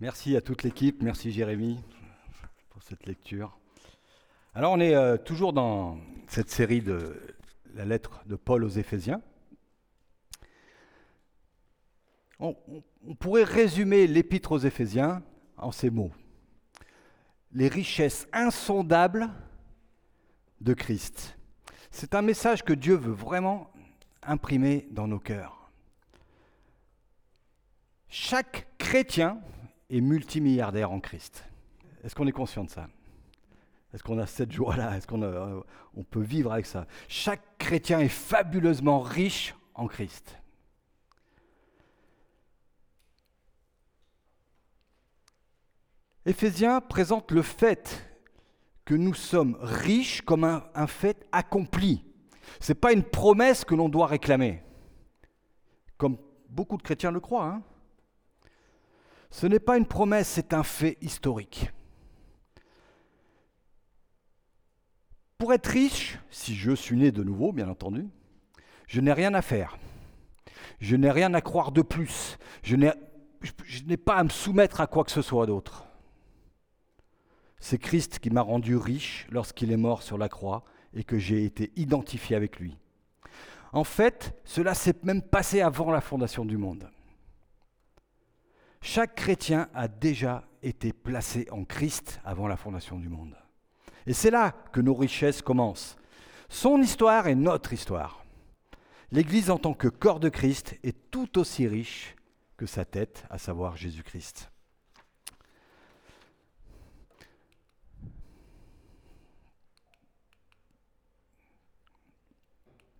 Merci à toute l'équipe, merci Jérémy pour cette lecture. Alors on est euh, toujours dans cette série de la lettre de Paul aux Éphésiens. On, on pourrait résumer l'épître aux Éphésiens en ces mots. Les richesses insondables de Christ. C'est un message que Dieu veut vraiment imprimer dans nos cœurs. Chaque chrétien, est multimilliardaire en Christ. Est-ce qu'on est conscient de ça? Est-ce qu'on a cette joie-là? Est-ce qu'on euh, on peut vivre avec ça? Chaque chrétien est fabuleusement riche en Christ. Éphésiens présente le fait que nous sommes riches comme un, un fait accompli. Ce n'est pas une promesse que l'on doit réclamer, comme beaucoup de chrétiens le croient. Hein ce n'est pas une promesse, c'est un fait historique. Pour être riche, si je suis né de nouveau, bien entendu, je n'ai rien à faire. Je n'ai rien à croire de plus. Je n'ai pas à me soumettre à quoi que ce soit d'autre. C'est Christ qui m'a rendu riche lorsqu'il est mort sur la croix et que j'ai été identifié avec lui. En fait, cela s'est même passé avant la fondation du monde. Chaque chrétien a déjà été placé en Christ avant la fondation du monde. Et c'est là que nos richesses commencent. Son histoire est notre histoire. L'Église en tant que corps de Christ est tout aussi riche que sa tête, à savoir Jésus-Christ.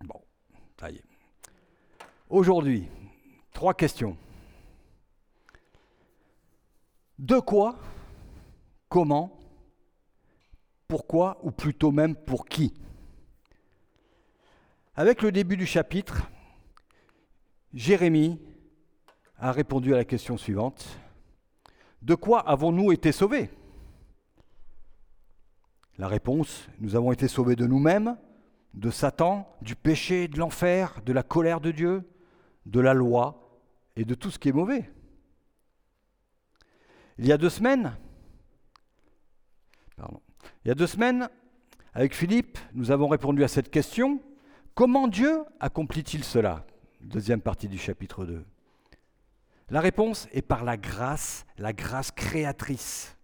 Bon, ça y est. Aujourd'hui, trois questions. De quoi, comment, pourquoi, ou plutôt même pour qui? Avec le début du chapitre, Jérémie a répondu à la question suivante. De quoi avons-nous été sauvés? La réponse, nous avons été sauvés de nous-mêmes, de Satan, du péché, de l'enfer, de la colère de Dieu, de la loi et de tout ce qui est mauvais. Il y a deux semaines, avec Philippe, nous avons répondu à cette question. Comment Dieu accomplit-il cela? Deuxième partie du chapitre 2. La réponse est par la grâce, la grâce créatrice.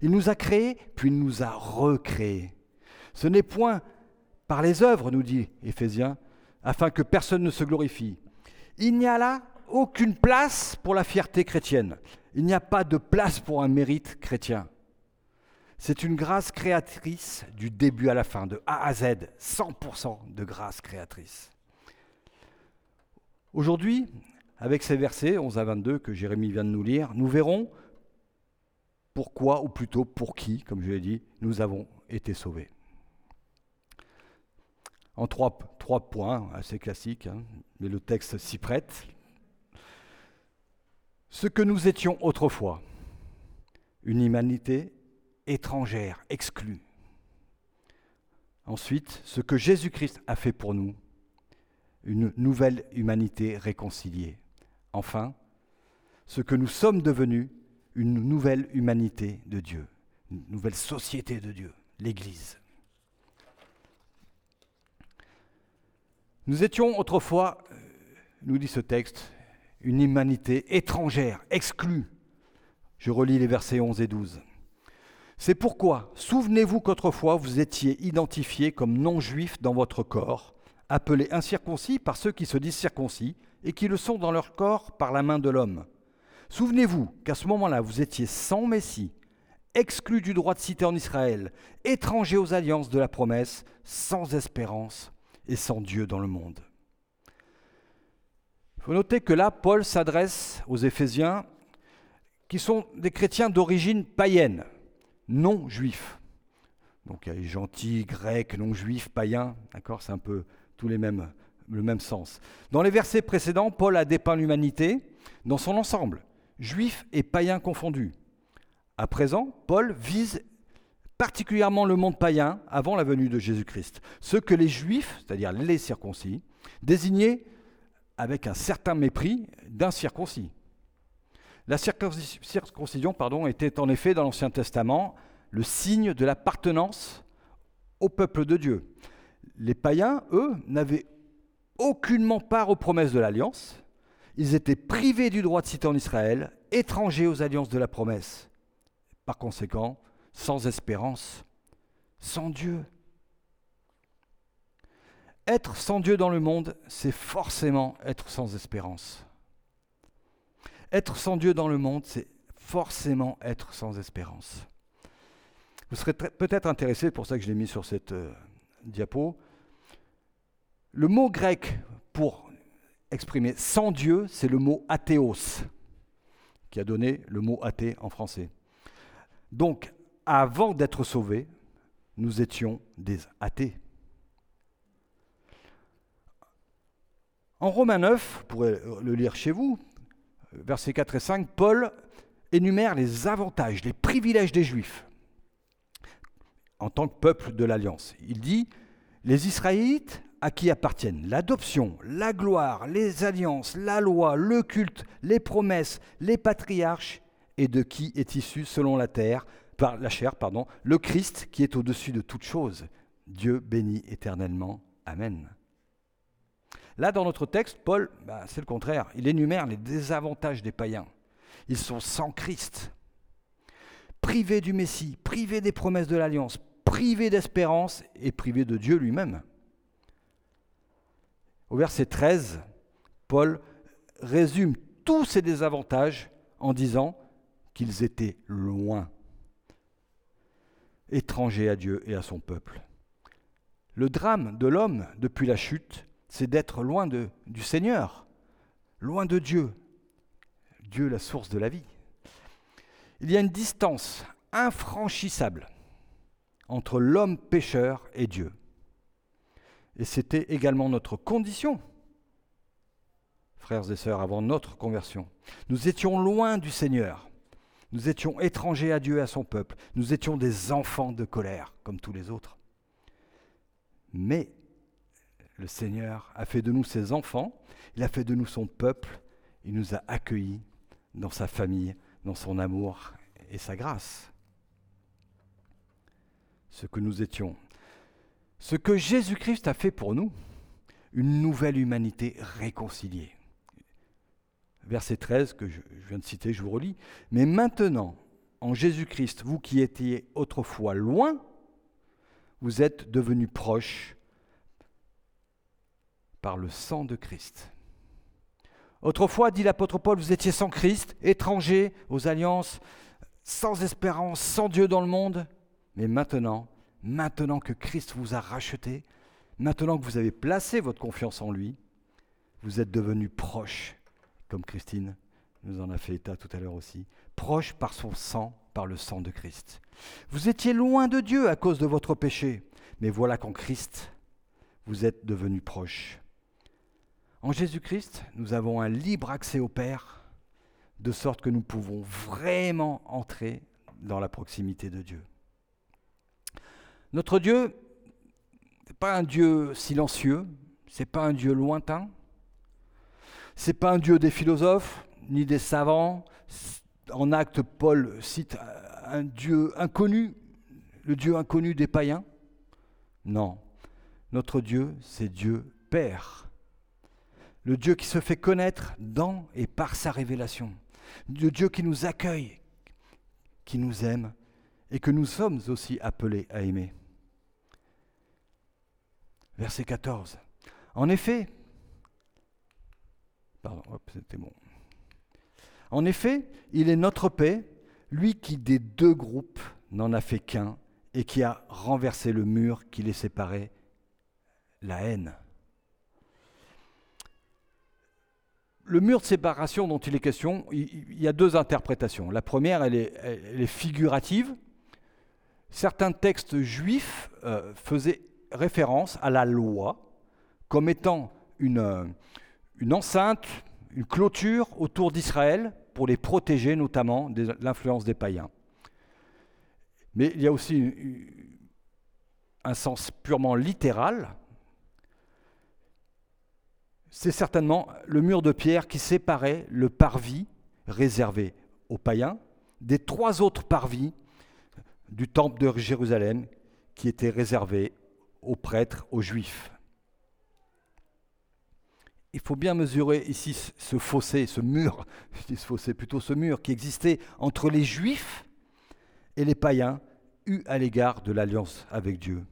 Il nous a créés, puis il nous a recréés. Ce n'est point par les œuvres, nous dit Éphésiens, afin que personne ne se glorifie. Il n'y a là aucune place pour la fierté chrétienne. Il n'y a pas de place pour un mérite chrétien. C'est une grâce créatrice du début à la fin, de A à Z, 100% de grâce créatrice. Aujourd'hui, avec ces versets 11 à 22 que Jérémie vient de nous lire, nous verrons pourquoi, ou plutôt pour qui, comme je l'ai dit, nous avons été sauvés. En trois, points assez classiques, hein, mais le texte s'y prête ce que nous étions autrefois, une humanité étrangère, exclue. Ensuite, ce que Jésus-Christ a fait pour nous, une nouvelle humanité réconciliée. Enfin, ce que nous sommes devenus, une nouvelle humanité de Dieu, une nouvelle société de Dieu, l'Église. Nous étions autrefois, euh, nous dit ce texte, une humanité étrangère, exclue. Je relis les versets 11 et 12. C'est pourquoi, souvenez-vous qu'autrefois vous étiez identifiés comme non-juifs dans votre corps, appelés incirconcis par ceux qui se disent circoncis et qui le sont dans leur corps par la main de l'homme. Souvenez-vous qu'à ce moment-là, vous étiez sans Messie, exclus du droit de cité en Israël, étrangers aux alliances de la promesse, sans espérance et sans Dieu dans le monde. Faut noter que là, Paul s'adresse aux Éphésiens qui sont des chrétiens d'origine païenne, non juifs. Donc il y a les gentils, grecs, non juifs, païens, d'accord C'est un peu tous les mêmes, le même sens. Dans les versets précédents, Paul a dépeint l'humanité dans son ensemble, juifs et païens confondus. À présent, Paul vise particulièrement le monde païen avant la venue de Jésus-Christ, ceux que les juifs, c'est-à-dire les circoncis, désignaient avec un certain mépris d'un circoncis. La circoncision était en effet dans l'Ancien Testament le signe de l'appartenance au peuple de Dieu. Les païens, eux, n'avaient aucunement part aux promesses de l'alliance. Ils étaient privés du droit de citer en Israël, étrangers aux alliances de la promesse. Par conséquent, sans espérance, sans Dieu. Être sans Dieu dans le monde, c'est forcément être sans espérance. Être sans Dieu dans le monde, c'est forcément être sans espérance. Vous serez peut-être intéressé, pour ça que je l'ai mis sur cette euh, diapo. Le mot grec pour exprimer sans Dieu, c'est le mot athéos, qui a donné le mot athée en français. Donc, avant d'être sauvés, nous étions des athées. En Romains 9, vous pourrez le lire chez vous, versets 4 et 5, Paul énumère les avantages, les privilèges des Juifs en tant que peuple de l'Alliance. Il dit, les Israélites à qui appartiennent l'adoption, la gloire, les alliances, la loi, le culte, les promesses, les patriarches, et de qui est issu selon la terre, par la chair, pardon, le Christ qui est au-dessus de toutes choses. Dieu bénit éternellement. Amen. Là, dans notre texte, Paul, bah, c'est le contraire. Il énumère les désavantages des païens. Ils sont sans Christ, privés du Messie, privés des promesses de l'Alliance, privés d'espérance et privés de Dieu lui-même. Au verset 13, Paul résume tous ces désavantages en disant qu'ils étaient loin, étrangers à Dieu et à son peuple. Le drame de l'homme depuis la chute, c'est d'être loin de, du Seigneur, loin de Dieu, Dieu la source de la vie. Il y a une distance infranchissable entre l'homme pécheur et Dieu. Et c'était également notre condition, frères et sœurs, avant notre conversion. Nous étions loin du Seigneur. Nous étions étrangers à Dieu et à son peuple. Nous étions des enfants de colère, comme tous les autres. Mais le Seigneur a fait de nous ses enfants, il a fait de nous son peuple, il nous a accueillis dans sa famille, dans son amour et sa grâce. Ce que nous étions. Ce que Jésus-Christ a fait pour nous, une nouvelle humanité réconciliée. Verset 13 que je viens de citer, je vous relis. Mais maintenant, en Jésus-Christ, vous qui étiez autrefois loin, vous êtes devenus proches par le sang de Christ. Autrefois, dit l'apôtre Paul, vous étiez sans Christ, étrangers aux alliances, sans espérance, sans Dieu dans le monde. Mais maintenant, maintenant que Christ vous a racheté, maintenant que vous avez placé votre confiance en lui, vous êtes devenus proches, comme Christine nous en a fait état tout à l'heure aussi, proches par son sang, par le sang de Christ. Vous étiez loin de Dieu à cause de votre péché, mais voilà qu'en Christ, vous êtes devenus proches. En Jésus-Christ, nous avons un libre accès au Père, de sorte que nous pouvons vraiment entrer dans la proximité de Dieu. Notre Dieu n'est pas un Dieu silencieux, c'est pas un Dieu lointain, c'est pas un Dieu des philosophes ni des savants. En acte, Paul cite un Dieu inconnu, le Dieu inconnu des païens. Non, notre Dieu, c'est Dieu Père. Le Dieu qui se fait connaître dans et par sa révélation. Le Dieu qui nous accueille, qui nous aime et que nous sommes aussi appelés à aimer verset 14. En effet. En effet, il est notre paix, lui qui des deux groupes n'en a fait qu'un et qui a renversé le mur qui les séparait, la haine. Le mur de séparation dont il est question, il y a deux interprétations. La première, elle est, figurative. Certains textes juifs euh, faisaient référence à la loi comme étant une, une enceinte, une clôture autour d'Israël pour les protéger notamment de l'influence des païens. Mais il y a aussi un sens purement littéral. C'est certainement le mur de pierre qui séparait le parvis réservé aux païens, des trois autres parvis du temple de Jérusalem qui étaient réservés aux prêtres, aux juifs. Il faut bien mesurer ici ce fossé, ce mur, je dis ce fossé, plutôt ce mur qui existait entre les juifs et les païens eus à l'égard de l'alliance avec Dieu.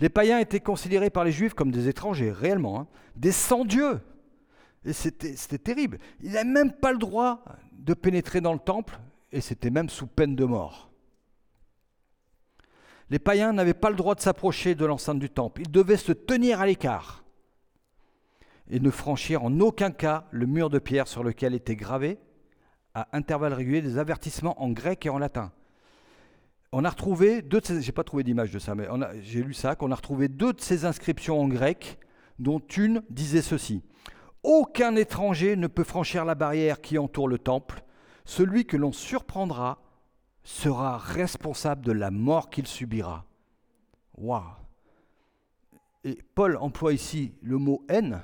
Les païens étaient considérés par les juifs comme des étrangers, réellement, hein, des sans-dieux. Et c'était terrible. Ils n'avaient même pas le droit de pénétrer dans le temple, et c'était même sous peine de mort. Les païens n'avaient pas le droit de s'approcher de l'enceinte du temple. Ils devaient se tenir à l'écart et ne franchir en aucun cas le mur de pierre sur lequel étaient gravés à intervalles réguliers des avertissements en grec et en latin on a retrouvé deux de ces, j'ai pas trouvé d'image de ça, mais j'ai lu ça, qu'on a retrouvé deux de ces inscriptions en grec, dont une disait ceci Aucun étranger ne peut franchir la barrière qui entoure le temple. Celui que l'on surprendra sera responsable de la mort qu'il subira. Waouh Et Paul emploie ici le mot haine.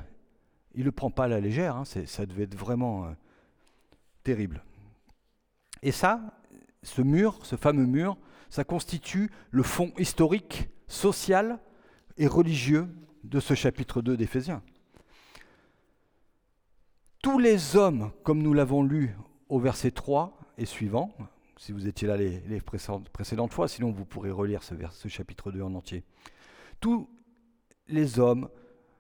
Il ne le prend pas à la légère, hein, ça devait être vraiment euh, terrible. Et ça, ce mur, ce fameux mur, ça constitue le fond historique, social et religieux de ce chapitre 2 d'Éphésiens. Tous les hommes, comme nous l'avons lu au verset 3 et suivant, si vous étiez là les, précédentes fois, sinon vous pourrez relire ce, ce chapitre 2 en entier. Tous les hommes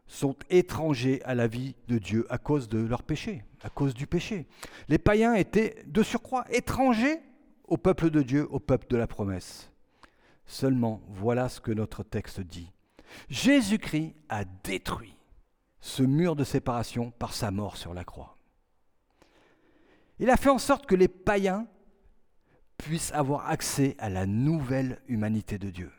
sont étrangers à la vie de Dieu à cause de leur péché, à cause du péché. Les païens étaient de surcroît étrangers au peuple de Dieu, au peuple de la promesse. Seulement, voilà ce que notre texte dit. Jésus-Christ a détruit ce mur de séparation par sa mort sur la croix. Il a fait en sorte que les païens puissent avoir accès à la nouvelle humanité de Dieu,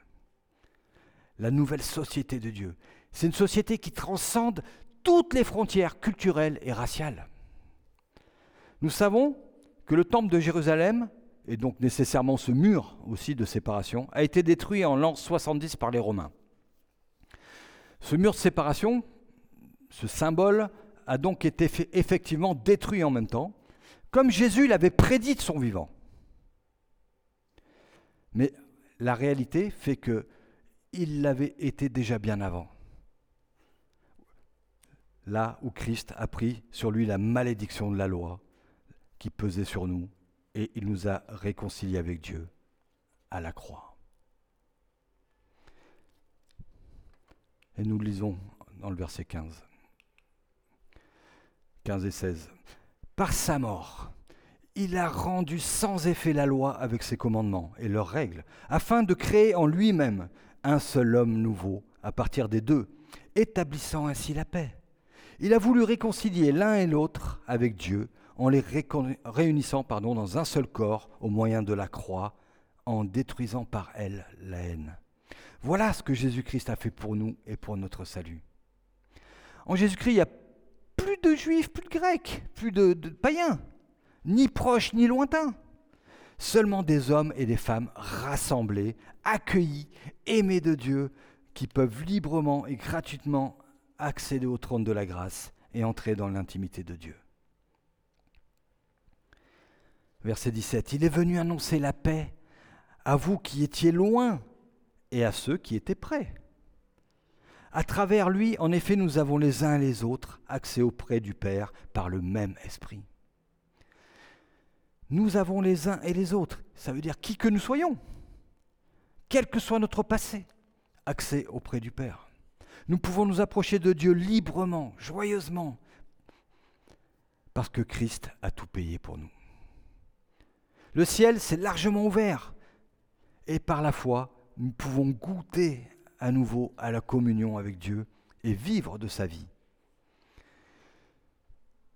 la nouvelle société de Dieu. C'est une société qui transcende toutes les frontières culturelles et raciales. Nous savons que le temple de Jérusalem et donc nécessairement ce mur aussi de séparation, a été détruit en l'an 70 par les Romains. Ce mur de séparation, ce symbole, a donc été effectivement détruit en même temps, comme Jésus l'avait prédit de son vivant. Mais la réalité fait que il l'avait été déjà bien avant. Là où Christ a pris sur lui la malédiction de la loi qui pesait sur nous et il nous a réconciliés avec Dieu à la croix. Et nous lisons dans le verset 15. 15 et 16. Par sa mort, il a rendu sans effet la loi avec ses commandements et leurs règles, afin de créer en lui-même un seul homme nouveau à partir des deux, établissant ainsi la paix. Il a voulu réconcilier l'un et l'autre avec Dieu en les réunissant pardon, dans un seul corps au moyen de la croix, en détruisant par elle la haine. Voilà ce que Jésus-Christ a fait pour nous et pour notre salut. En Jésus-Christ, il n'y a plus de juifs, plus de grecs, plus de, de païens, ni proches ni lointains. Seulement des hommes et des femmes rassemblés, accueillis, aimés de Dieu, qui peuvent librement et gratuitement accéder au trône de la grâce et entrer dans l'intimité de Dieu. Verset 17. Il est venu annoncer la paix à vous qui étiez loin et à ceux qui étaient près. À travers lui, en effet, nous avons les uns et les autres accès auprès du Père par le même esprit. Nous avons les uns et les autres, ça veut dire qui que nous soyons, quel que soit notre passé, accès auprès du Père. Nous pouvons nous approcher de Dieu librement, joyeusement, parce que Christ a tout payé pour nous. Le ciel s'est largement ouvert. Et par la foi, nous pouvons goûter à nouveau à la communion avec Dieu et vivre de sa vie.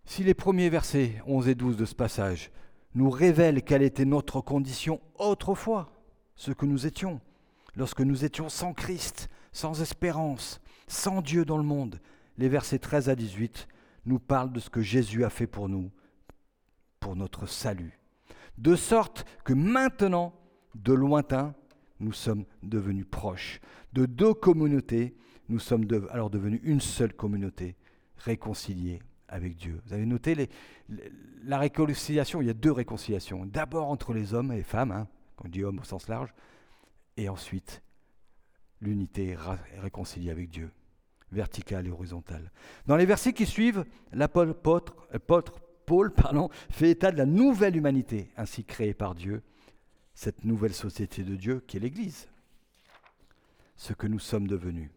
Si les premiers versets 11 et 12 de ce passage nous révèlent quelle était notre condition autrefois, ce que nous étions, lorsque nous étions sans Christ, sans espérance, sans Dieu dans le monde, les versets 13 à 18 nous parlent de ce que Jésus a fait pour nous, pour notre salut de sorte que maintenant, de lointain, nous sommes devenus proches. De deux communautés, nous sommes alors devenus une seule communauté, réconciliée avec Dieu. Vous avez noté la réconciliation, il y a deux réconciliations. D'abord entre les hommes et les femmes, hein, quand on dit homme au sens large, et ensuite l'unité réconciliée avec Dieu, verticale et horizontale. Dans les versets qui suivent, l'apôtre Paul pardon, fait état de la nouvelle humanité ainsi créée par Dieu, cette nouvelle société de Dieu qui est l'Église, ce que nous sommes devenus,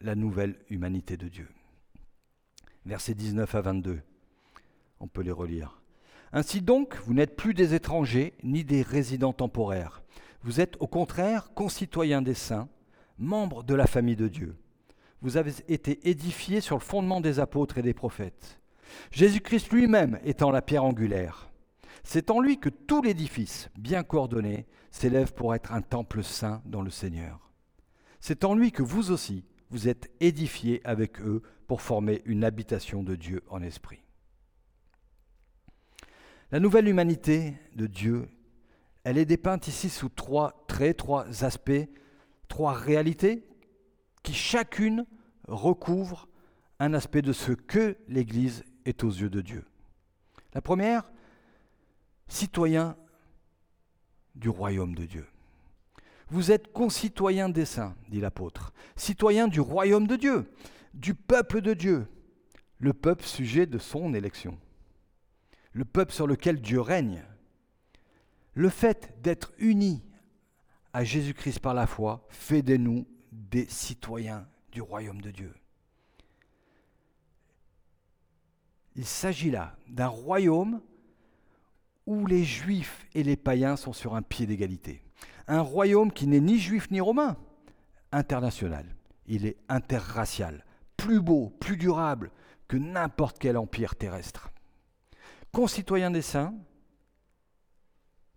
la nouvelle humanité de Dieu. Versets 19 à 22, on peut les relire. Ainsi donc, vous n'êtes plus des étrangers ni des résidents temporaires. Vous êtes au contraire concitoyens des saints, membres de la famille de Dieu. Vous avez été édifiés sur le fondement des apôtres et des prophètes. Jésus-Christ lui-même étant la pierre angulaire. C'est en lui que tout l'édifice, bien coordonné, s'élève pour être un temple saint dans le Seigneur. C'est en lui que vous aussi, vous êtes édifiés avec eux pour former une habitation de Dieu en esprit. La nouvelle humanité de Dieu, elle est dépeinte ici sous trois traits, trois aspects, trois réalités qui chacune recouvre un aspect de ce que l'Église est aux yeux de Dieu. La première, citoyen du royaume de Dieu. Vous êtes concitoyens des saints, dit l'apôtre, citoyens du royaume de Dieu, du peuple de Dieu, le peuple sujet de son élection, le peuple sur lequel Dieu règne. Le fait d'être unis à Jésus-Christ par la foi fait de nous des citoyens du royaume de Dieu. Il s'agit là d'un royaume où les juifs et les païens sont sur un pied d'égalité. Un royaume qui n'est ni juif ni romain, international. Il est interracial, plus beau, plus durable que n'importe quel empire terrestre. Concitoyens des saints,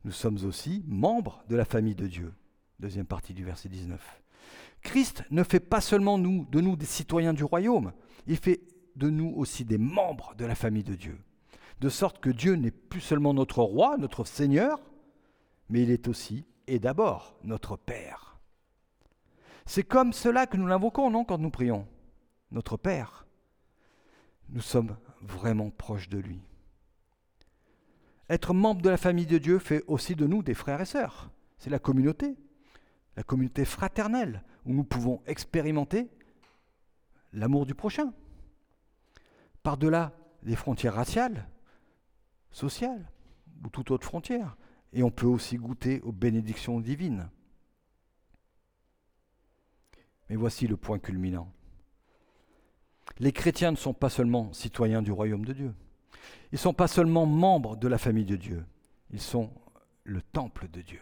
nous sommes aussi membres de la famille de Dieu. Deuxième partie du verset 19. Christ ne fait pas seulement nous, de nous des citoyens du royaume, il fait de nous aussi des membres de la famille de Dieu. De sorte que Dieu n'est plus seulement notre roi, notre Seigneur, mais il est aussi et d'abord notre Père. C'est comme cela que nous l'invoquons, non, quand nous prions. Notre Père. Nous sommes vraiment proches de lui. Être membre de la famille de Dieu fait aussi de nous des frères et sœurs. C'est la communauté, la communauté fraternelle, où nous pouvons expérimenter l'amour du prochain par-delà les frontières raciales, sociales ou toute autre frontière. Et on peut aussi goûter aux bénédictions divines. Mais voici le point culminant. Les chrétiens ne sont pas seulement citoyens du royaume de Dieu. Ils ne sont pas seulement membres de la famille de Dieu. Ils sont le temple de Dieu.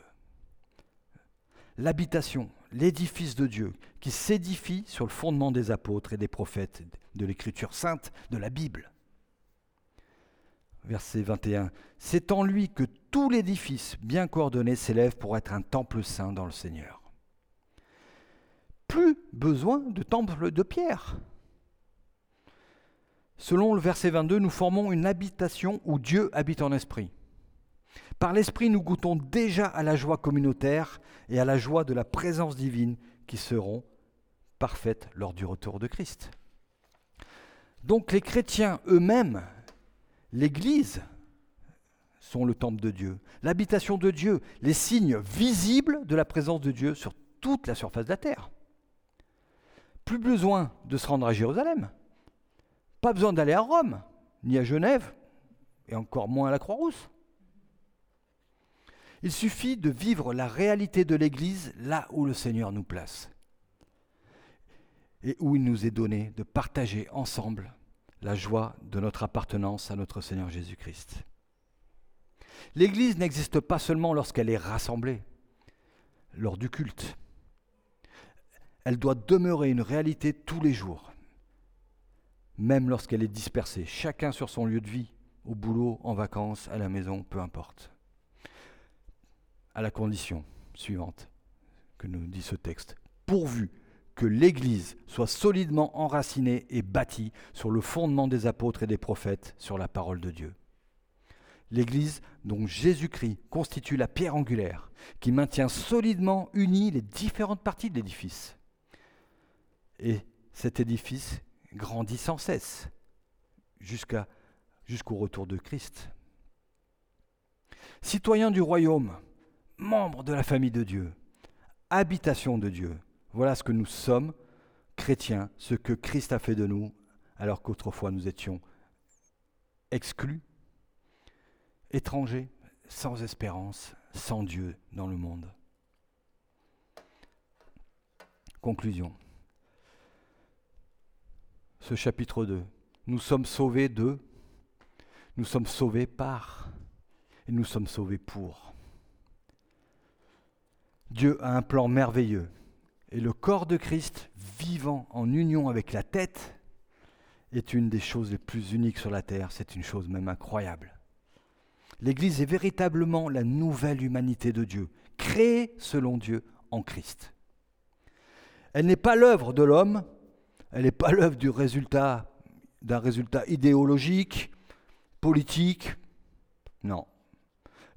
L'habitation, l'édifice de Dieu qui s'édifie sur le fondement des apôtres et des prophètes de l'écriture sainte de la Bible. Verset 21. C'est en lui que tout l'édifice bien coordonné s'élève pour être un temple saint dans le Seigneur. Plus besoin de temple de pierre. Selon le verset 22, nous formons une habitation où Dieu habite en esprit. Par l'Esprit, nous goûtons déjà à la joie communautaire et à la joie de la présence divine qui seront parfaites lors du retour de Christ. Donc les chrétiens eux-mêmes, l'Église, sont le temple de Dieu, l'habitation de Dieu, les signes visibles de la présence de Dieu sur toute la surface de la terre. Plus besoin de se rendre à Jérusalem, pas besoin d'aller à Rome, ni à Genève, et encore moins à la Croix-Rousse. Il suffit de vivre la réalité de l'Église là où le Seigneur nous place et où il nous est donné de partager ensemble la joie de notre appartenance à notre Seigneur Jésus-Christ. L'Église n'existe pas seulement lorsqu'elle est rassemblée, lors du culte. Elle doit demeurer une réalité tous les jours, même lorsqu'elle est dispersée, chacun sur son lieu de vie, au boulot, en vacances, à la maison, peu importe à la condition suivante que nous dit ce texte. Pourvu que l'Église soit solidement enracinée et bâtie sur le fondement des apôtres et des prophètes, sur la parole de Dieu. L'Église dont Jésus-Christ constitue la pierre angulaire, qui maintient solidement unies les différentes parties de l'édifice. Et cet édifice grandit sans cesse, jusqu'au retour de Christ. Citoyens du royaume, membres de la famille de Dieu, habitation de Dieu, voilà ce que nous sommes, chrétiens, ce que Christ a fait de nous, alors qu'autrefois nous étions exclus, étrangers, sans espérance, sans Dieu dans le monde. Conclusion. Ce chapitre 2. Nous sommes sauvés de, nous sommes sauvés par, et nous sommes sauvés pour. Dieu a un plan merveilleux. Et le corps de Christ, vivant en union avec la tête, est une des choses les plus uniques sur la terre. C'est une chose même incroyable. L'Église est véritablement la nouvelle humanité de Dieu, créée selon Dieu en Christ. Elle n'est pas l'œuvre de l'homme, elle n'est pas l'œuvre du résultat d'un résultat idéologique, politique. Non.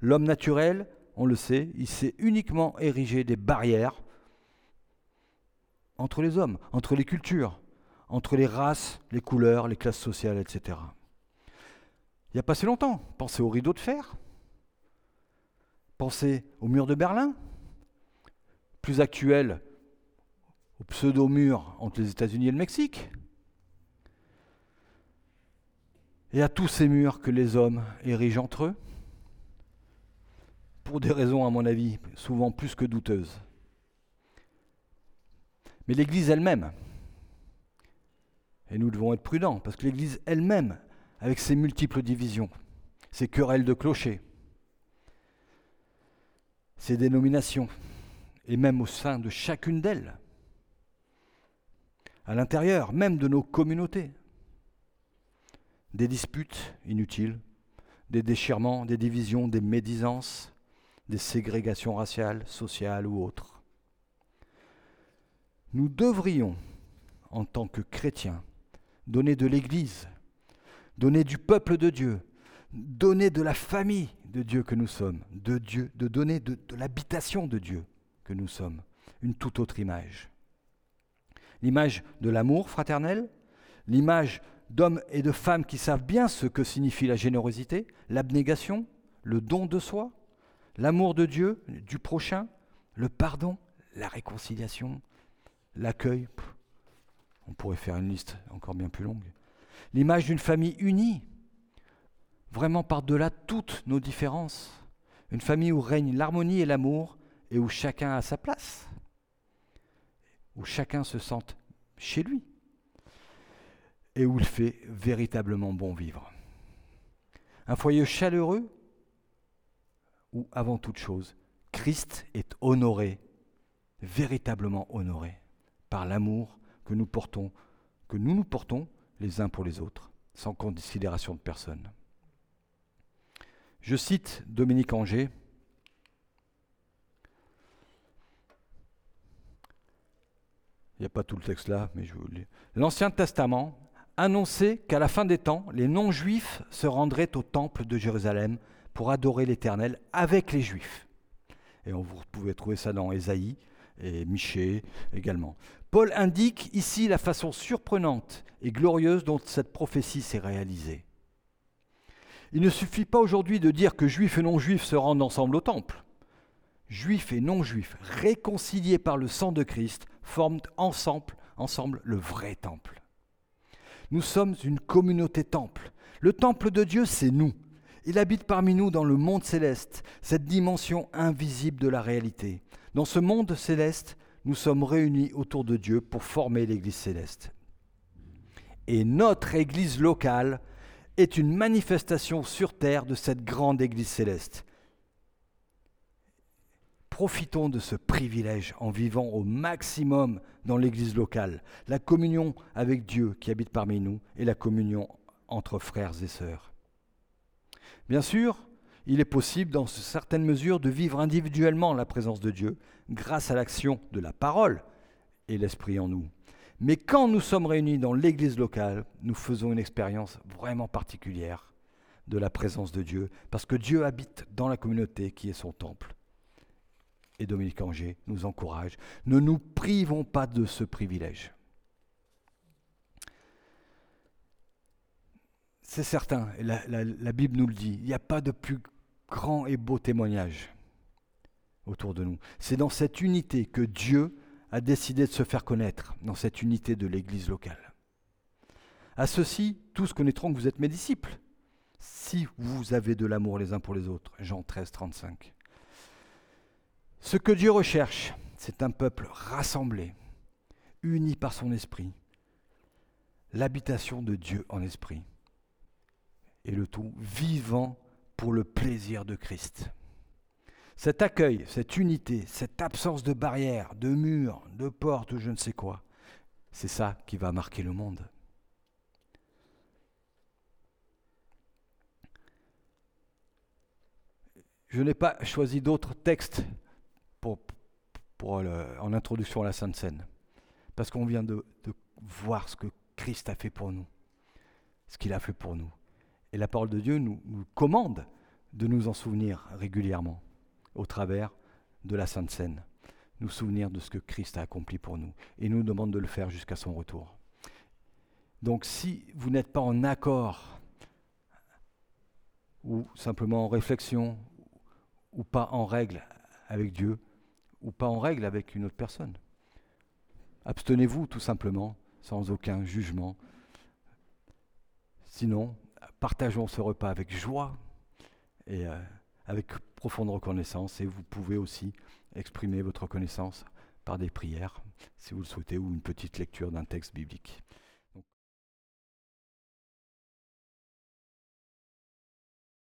L'homme naturel, on le sait, il s'est uniquement érigé des barrières entre les hommes, entre les cultures, entre les races, les couleurs, les classes sociales, etc. Il n'y a pas si longtemps, pensez au rideau de fer, pensez au mur de Berlin, plus actuel, au pseudo-mur entre les États-Unis et le Mexique, et à tous ces murs que les hommes érigent entre eux, pour des raisons, à mon avis, souvent plus que douteuses. Mais l'Église elle-même, et nous devons être prudents, parce que l'Église elle-même, avec ses multiples divisions, ses querelles de clochers, ses dénominations, et même au sein de chacune d'elles, à l'intérieur même de nos communautés, des disputes inutiles, des déchirements, des divisions, des médisances, des ségrégations raciales, sociales ou autres. Nous devrions, en tant que chrétiens, donner de l'Église, donner du peuple de Dieu, donner de la famille de Dieu que nous sommes, de Dieu, de donner de, de l'habitation de Dieu que nous sommes, une toute autre image. L'image de l'amour fraternel, l'image d'hommes et de femmes qui savent bien ce que signifie la générosité, l'abnégation, le don de soi, l'amour de Dieu, du prochain, le pardon, la réconciliation, l'accueil. On pourrait faire une liste encore bien plus longue. L'image d'une famille unie, vraiment par-delà toutes nos différences. Une famille où règne l'harmonie et l'amour et où chacun a sa place. Où chacun se sente chez lui. Et où il fait véritablement bon vivre. Un foyer chaleureux où, avant toute chose, Christ est honoré, véritablement honoré, par l'amour que nous portons, que nous nous portons les uns pour les autres, sans considération de personne. Je cite Dominique Anger. Il n'y a pas tout le texte là, mais je vous. L'Ancien Testament annonçait qu'à la fin des temps, les non-juifs se rendraient au temple de Jérusalem pour adorer l'Éternel avec les Juifs. Et on, vous pouvez trouver ça dans Ésaïe et Michée également. Paul indique ici la façon surprenante et glorieuse dont cette prophétie s'est réalisée. Il ne suffit pas aujourd'hui de dire que juifs et non-juifs se rendent ensemble au temple. Juifs et non-juifs, réconciliés par le sang de Christ, forment ensemble, ensemble le vrai temple. Nous sommes une communauté temple. Le temple de Dieu, c'est nous. Il habite parmi nous dans le monde céleste, cette dimension invisible de la réalité. Dans ce monde céleste, nous sommes réunis autour de Dieu pour former l'Église céleste. Et notre Église locale est une manifestation sur terre de cette grande Église céleste. Profitons de ce privilège en vivant au maximum dans l'Église locale, la communion avec Dieu qui habite parmi nous et la communion entre frères et sœurs. Bien sûr, il est possible, dans certaines mesures, de vivre individuellement la présence de Dieu grâce à l'action de la parole et l'Esprit en nous. Mais quand nous sommes réunis dans l'Église locale, nous faisons une expérience vraiment particulière de la présence de Dieu, parce que Dieu habite dans la communauté qui est son temple. Et Dominique Anger nous encourage, ne nous privons pas de ce privilège. C'est certain, la, la Bible nous le dit, il n'y a pas de plus grand et beau témoignage autour de nous. C'est dans cette unité que Dieu a décidé de se faire connaître, dans cette unité de l'Église locale. À ceci, tous connaîtront que vous êtes mes disciples, si vous avez de l'amour les uns pour les autres. Jean 13, 35. Ce que Dieu recherche, c'est un peuple rassemblé, uni par son esprit, l'habitation de Dieu en esprit, et le tout vivant pour le plaisir de Christ. Cet accueil, cette unité, cette absence de barrières, de murs, de portes ou je ne sais quoi, c'est ça qui va marquer le monde. Je n'ai pas choisi d'autres textes pour, en introduction à la Sainte Seine, parce qu'on vient de, voir ce que Christ a fait pour nous, ce qu'il a fait pour nous. Et la parole de Dieu nous commande de nous en souvenir régulièrement au travers de la Sainte Seine, nous souvenir de ce que Christ a accompli pour nous et nous demande de le faire jusqu'à son retour. Donc si vous n'êtes pas en accord ou simplement en réflexion ou pas en règle avec Dieu ou pas en règle avec une autre personne, abstenez-vous tout simplement sans aucun jugement. Sinon, partageons ce repas avec joie et euh, avec profonde reconnaissance et vous pouvez aussi exprimer votre reconnaissance par des prières, si vous le souhaitez, ou une petite lecture d'un texte biblique.